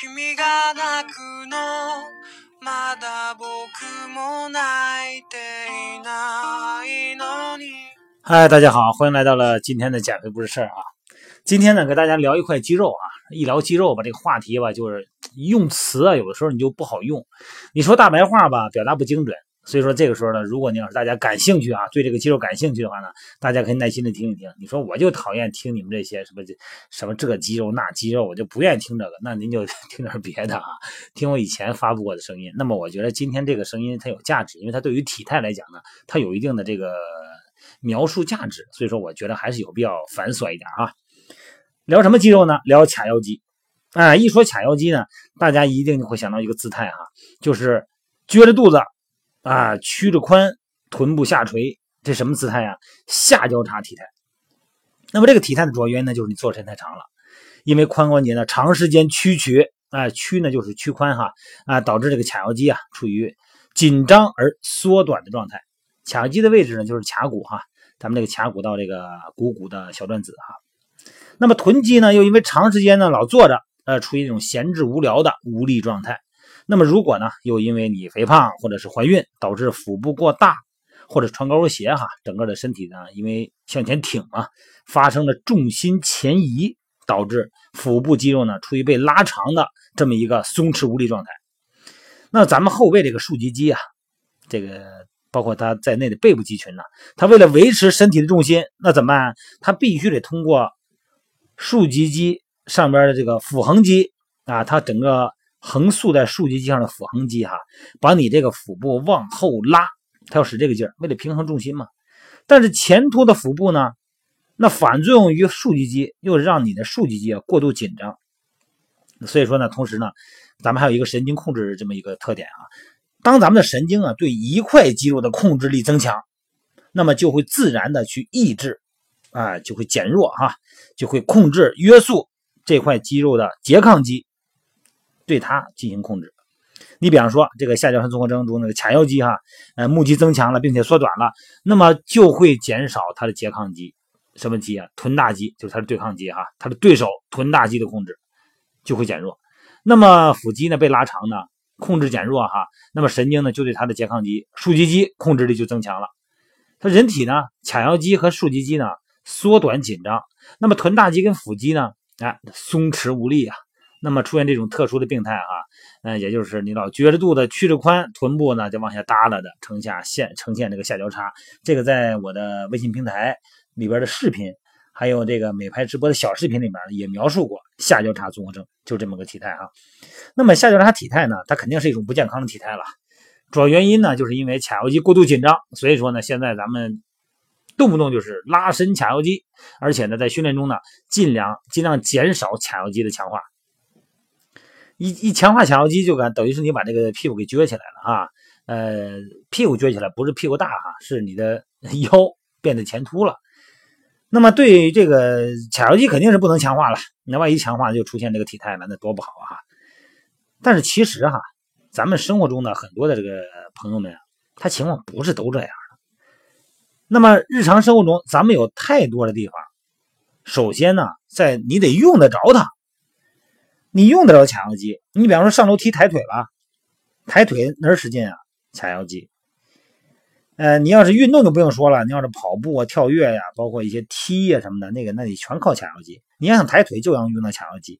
君が泣くのまだ僕も泣いていないのに嗨，大家好，欢迎来到了今天的减肥不是事儿啊。今天呢，给大家聊一块肌肉啊。一聊肌肉吧，这个话题吧，就是用词啊，有的时候你就不好用。你说大白话吧，表达不精准。 所以说这个时候呢，如果你要是大家感兴趣啊，对这个肌肉感兴趣的话呢，大家可以耐心的听一听。你说我就讨厌听你们这些什么什么这肌肉那肌肉，我就不愿意听这个。那您就 听点别的啊，听我以前发布过的声音。那么我觉得今天这个声音它有价值，因为它对于体态来讲呢，它有一定的这个描述价值。所以说我觉得还是有必要繁琐一点啊。聊什么肌肉呢？聊髂腰肌。哎，一说髂腰肌呢，大家一定会想到一个姿态哈，就是撅着肚子啊，屈着髋，臀部下垂，这什么姿态呀？下交叉体态。那么这个体态的主要原因呢，就是你坐时间太长了，因为髋关节呢长时间屈曲啊，屈呢就是屈髋哈啊，导致这个髂腰肌啊处于紧张而缩短的状态。髂腰肌的位置呢就是髂骨哈，咱们这个髂骨到这个股骨的小转子哈。那么臀肌呢，又因为长时间呢老坐着。呃，处于一种闲置无聊的无力状态。那么，如果呢，又因为你肥胖或者是怀孕，导致腹部过大，或者穿高跟鞋哈，整个的身体呢，因为向前挺嘛，发生了重心前移，导致腹部肌肉呢处于被拉长的这么一个松弛无力状态。那咱们后背这个竖脊肌啊，这个包括它在内的背部肌群呢，它为了维持身体的重心，那怎么办？它必须得通过竖脊肌。上边的这个腹横肌啊，它整个横竖在竖脊肌上的腹横肌哈，把你这个腹部往后拉，它要使这个劲儿，为了平衡重心嘛。但是前凸的腹部呢，那反作用于竖脊肌，又让你的竖脊肌啊过度紧张。所以说呢，同时呢，咱们还有一个神经控制这么一个特点啊，当咱们的神经啊对一块肌肉的控制力增强，那么就会自然的去抑制啊，就会减弱哈，就会控制约束。这块肌肉的拮抗肌，对它进行控制。你比方说，这个下交叉综合征中那个髂腰肌哈，呃，目肌增强了，并且缩短了，那么就会减少它的拮抗肌，什么肌啊？臀大肌就是它的对抗肌哈，它的对手臀大肌的控制就会减弱。那么腹肌呢被拉长呢，控制减弱哈，那么神经呢就对它的拮抗肌竖脊肌控制力就增强了。它人体呢，髂腰肌和竖脊肌呢缩短紧张，那么臀大肌跟腹肌呢？哎，松弛无力啊，那么出现这种特殊的病态啊，嗯，也就是你老撅着肚子、屈着髋，臀部呢就往下耷拉的，呈下现呈现这个下交叉。这个在我的微信平台里边的视频，还有这个美拍直播的小视频里面也描述过下交叉综合征，就这么个体态哈。那么下交叉体态呢，它肯定是一种不健康的体态了，主要原因呢，就是因为髂腰肌过度紧张，所以说呢，现在咱们。动不动就是拉伸髂腰肌，而且呢，在训练中呢，尽量尽量减少髂腰肌的强化。一一强化髂腰肌，就感等于是你把这个屁股给撅起来了啊。呃，屁股撅起来不是屁股大哈，是你的 腰变得前凸了。那么对这个髂腰肌肯定是不能强化了。那万一强化就出现这个体态了，那多不好啊！但是其实哈，咱们生活中的很多的这个朋友们，他情况不是都这样的。那么日常生活中，咱们有太多的地方。首先呢，在你得用得着它，你用得着髂腰肌。你比方说上楼梯抬腿吧，抬腿哪使劲啊？髂腰肌。呃，你要是运动就不用说了，你要是跑步啊、跳跃呀，包括一些踢呀什么的，那个那你全靠髂腰肌。你要想抬腿，就要用到髂腰肌。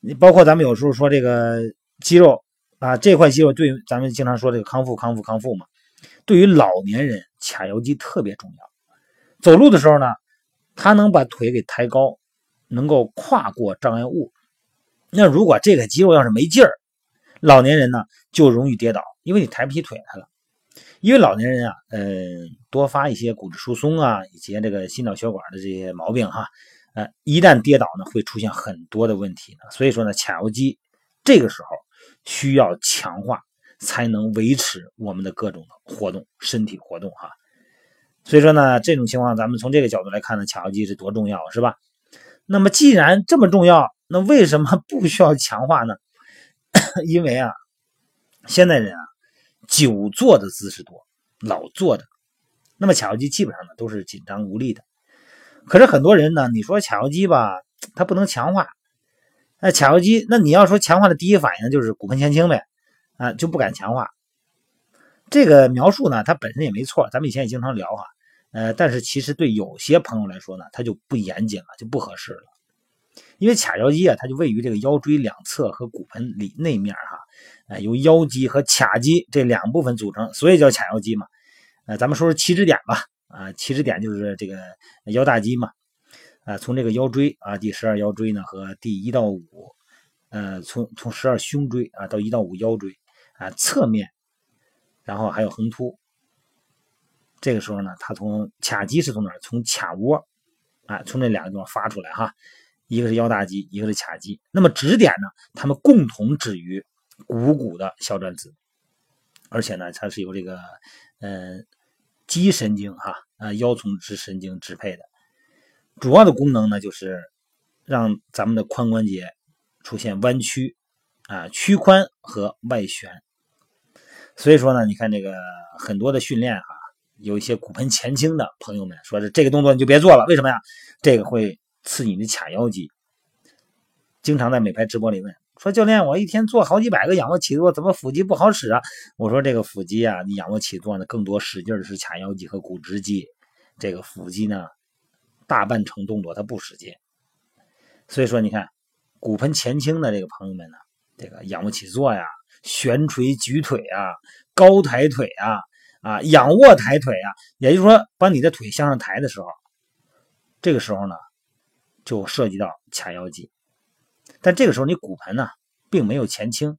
你包括咱们有时候说这个肌肉啊，这块肌肉对咱们经常说这个康复、康复、康复嘛。对于老年人，髂腰肌特别重要。走路的时候呢，它能把腿给抬高，能够跨过障碍物。那如果这个肌肉要是没劲儿，老年人呢就容易跌倒，因为你抬不起腿来了。因为老年人啊，嗯，多发一些骨质疏松啊，以及这个心脑血管的这些毛病哈。呃，一旦跌倒呢，会出现很多的问题呢。所以说呢，髂腰肌这个时候需要强化。才能维持我们的各种的活动，身体活动哈。所以说呢，这种情况咱们从这个角度来看呢，髂腰肌是多重要，是吧？那么既然这么重要，那为什么不需要强化呢？因为啊，现代人啊，久坐的姿势多，老坐的，那么髂腰肌基本上呢都是紧张无力的。可是很多人呢，你说髂腰肌吧，它不能强化，那髂腰肌，那你要说强化的第一反应就是骨盆前倾呗，啊，就不敢强化。这个描述呢，它本身也没错，咱们以前也经常聊哈，呃，但是其实对有些朋友来说呢，它就不严谨了，就不合适了。因为髂腰肌啊，它就位于这个腰椎两侧和骨盆里内面哈，呃，由腰肌和髂肌这两部分组成，所以叫髂腰肌嘛。呃，咱们说说起止点吧，啊，起止点就是这个腰大肌嘛，啊，从这个腰椎啊，第十二腰椎呢和第一到五，呃，从从十二胸椎啊到一到五腰椎啊侧面。然后还有横突，这个时候呢，它从髂肌是从哪儿？从髂窝，啊，从这两个地方发出来哈。一个是腰大肌，一个是髂肌。那么指点呢，它们共同止于股骨的小转子，而且呢，它是由这个呃肌神经哈啊腰丛之神经支配的。主要的功能呢，就是让咱们的髋关节出现弯曲啊、屈髋和外旋。所以说呢，你看这个很多的训练哈，有一些骨盆前倾的朋友们说是这个动作你就别做了，为什么呀？这个会刺你的髂腰肌。经常在美拍直播里问说，教练，我一天做好几百个仰卧起坐，怎么腹肌不好使啊？我说这个腹肌啊，你仰卧起坐呢，更多使劲的是髂腰肌和股直肌，这个腹肌呢，大半程动作它不使劲。所以说你看，骨盆前倾的这个朋友们呢，这个仰卧起坐呀。悬垂举腿啊，高抬腿啊，啊，仰卧抬腿啊，也就是说，把你的腿向上抬的时候，这个时候呢，就涉及到髂腰肌。但这个时候你骨盆呢，并没有前倾，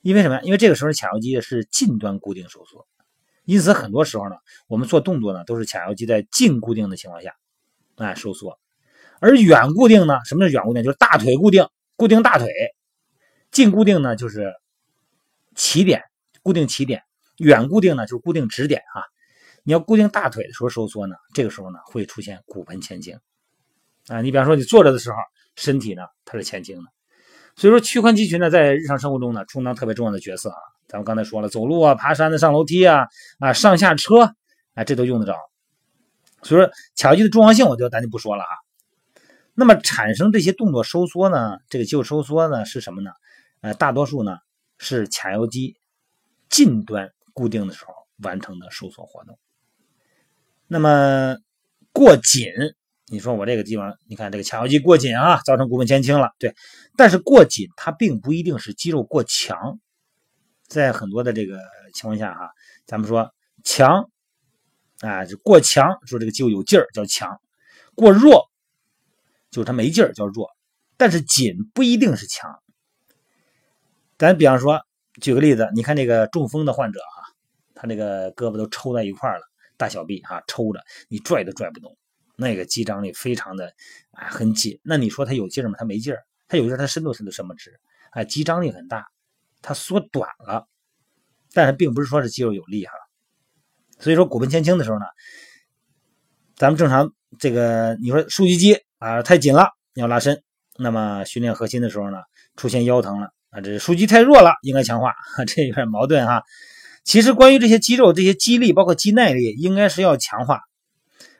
因为什么呀？因为这个时候髂腰肌是近端固定收缩，因此很多时候呢，我们做动作呢，都是髂腰肌在近固定的情况下，哎，收缩。而远固定呢，什么是远固定？就是大腿固定，固定大腿；近固定呢，就是。起点固定起点，远固定呢就是固定止点啊。你要固定大腿的时候收缩呢，这个时候呢会出现骨盆前倾啊。你比方说你坐着的时候，身体呢它是前倾的，所以说屈髋肌群呢在日常生活中呢充当特别重要的角色啊。咱们刚才说了，走路啊、爬山的、上楼梯啊、啊上下车啊，这都用得着。所以说髂肌的重要性，我就咱就不说了啊。那么产生这些动作收缩呢，这个肌肉收缩呢是什么呢？呃，大多数呢。是髂腰肌近端固定的时候完成的收缩活动。那么过紧，你说我这个地方，你看这个髂腰肌过紧啊，造成骨盆前倾了。对，但是过紧它并不一定是肌肉过强，在很多的这个情况下哈，咱们说强啊，就过强，说这个肌肉有劲儿叫强；过弱就是它没劲儿叫弱。但是紧不一定是强。咱比方说，举个例子，你看这个中风的患者啊，他那个胳膊都抽在一块了，大小臂啊抽着，你拽都拽不动，那个肌张力非常的啊很紧。那你说它有劲吗？它没劲儿，他有劲儿，它伸都伸不什么直啊，肌张力很大，它缩短了，但是并不是说是肌肉有力哈。所以说骨盆前倾的时候呢，咱们正常这个你说竖脊肌啊太紧了，你要拉伸，那么训练核心的时候呢，出现腰疼了。啊，这是数据太弱了，应该强化，这有点矛盾哈。其实关于这些肌肉、这些肌力，包括肌耐力，应该是要强化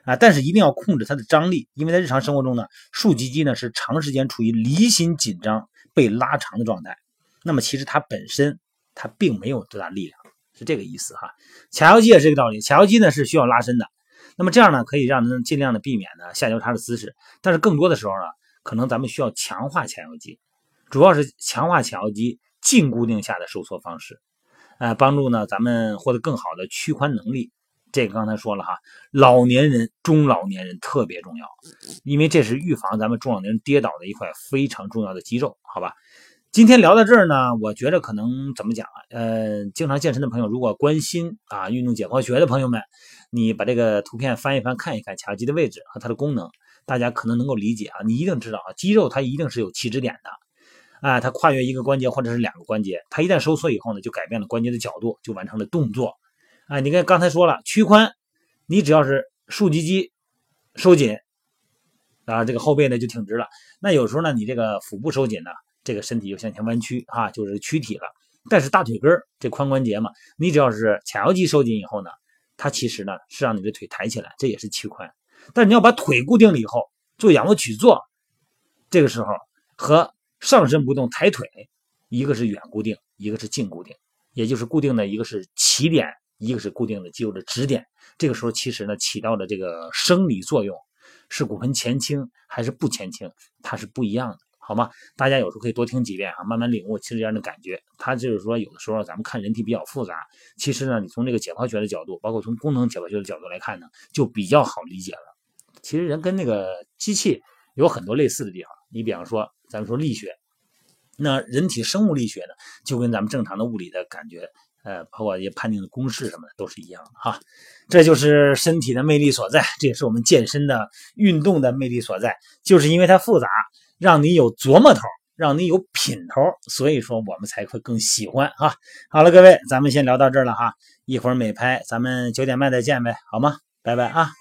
啊，但是一定要控制它的张力，因为在日常生活中呢，竖脊肌呢是长时间处于离心紧张、被拉长的状态。那么其实它本身它并没有多大力量，是这个意思哈。髂腰肌也是这个道理，髂腰肌呢是需要拉伸的，那么这样呢可以让人尽量的避免呢下交叉的姿势，但是更多的时候呢，可能咱们需要强化髂腰肌。主要是强化髂腰肌近固定下的收缩方式，呃，帮助呢咱们获得更好的屈髋能力。这个刚才说了哈，老年人、中老年人特别重要，因为这是预防咱们中老年人跌倒的一块非常重要的肌肉，好吧？今天聊到这儿呢，我觉得可能怎么讲啊？呃，经常健身的朋友，如果关心啊运动解剖学的朋友们，你把这个图片翻一翻，看一看髂腰肌的位置和它的功能，大家可能能够理解啊。你一定知道啊，肌肉它一定是有起止点的。啊，它跨越一个关节或者是两个关节，它一旦收缩以后呢，就改变了关节的角度，就完成了动作。啊，你看刚才说了，屈髋，你只要是竖脊肌收紧，啊，这个后背呢就挺直了。那有时候呢，你这个腹部收紧呢，这个身体就向前弯曲，啊，就是躯体了。但是大腿根这髋关节嘛，你只要是髂腰肌收紧以后呢，它其实呢是让你的腿抬起来，这也是屈髋。但你要把腿固定了以后，做仰卧起坐，这个时候和上身不动抬腿，一个是远固定，一个是近固定，也就是固定的一个是起点，一个是固定的肌肉的支点。这个时候其实呢起到的这个生理作用是骨盆前倾还是不前倾，它是不一样的。好吗？大家有时候可以多听几遍啊，慢慢领悟其实这样的感觉。它就是说，有的时候咱们看人体比较复杂，其实呢，你从这个解剖学的角度，包括从功能解剖学的角度来看呢，就比较好理解了。其实人跟那个机器有很多类似的地方。你比方说，咱们说力学，那人体生物力学呢，就跟咱们正常的物理的感觉，呃，包括一些判定的公式什么的，都是一样的哈。这就是身体的魅力所在，这也是我们健身的运动的魅力所在，就是因为它复杂。让你有琢磨头，让你有品头，所以说我们才会更喜欢啊！好了，各位，咱们先聊到这儿了哈，一会儿美拍，咱们九点半再见呗，好吗？拜拜啊！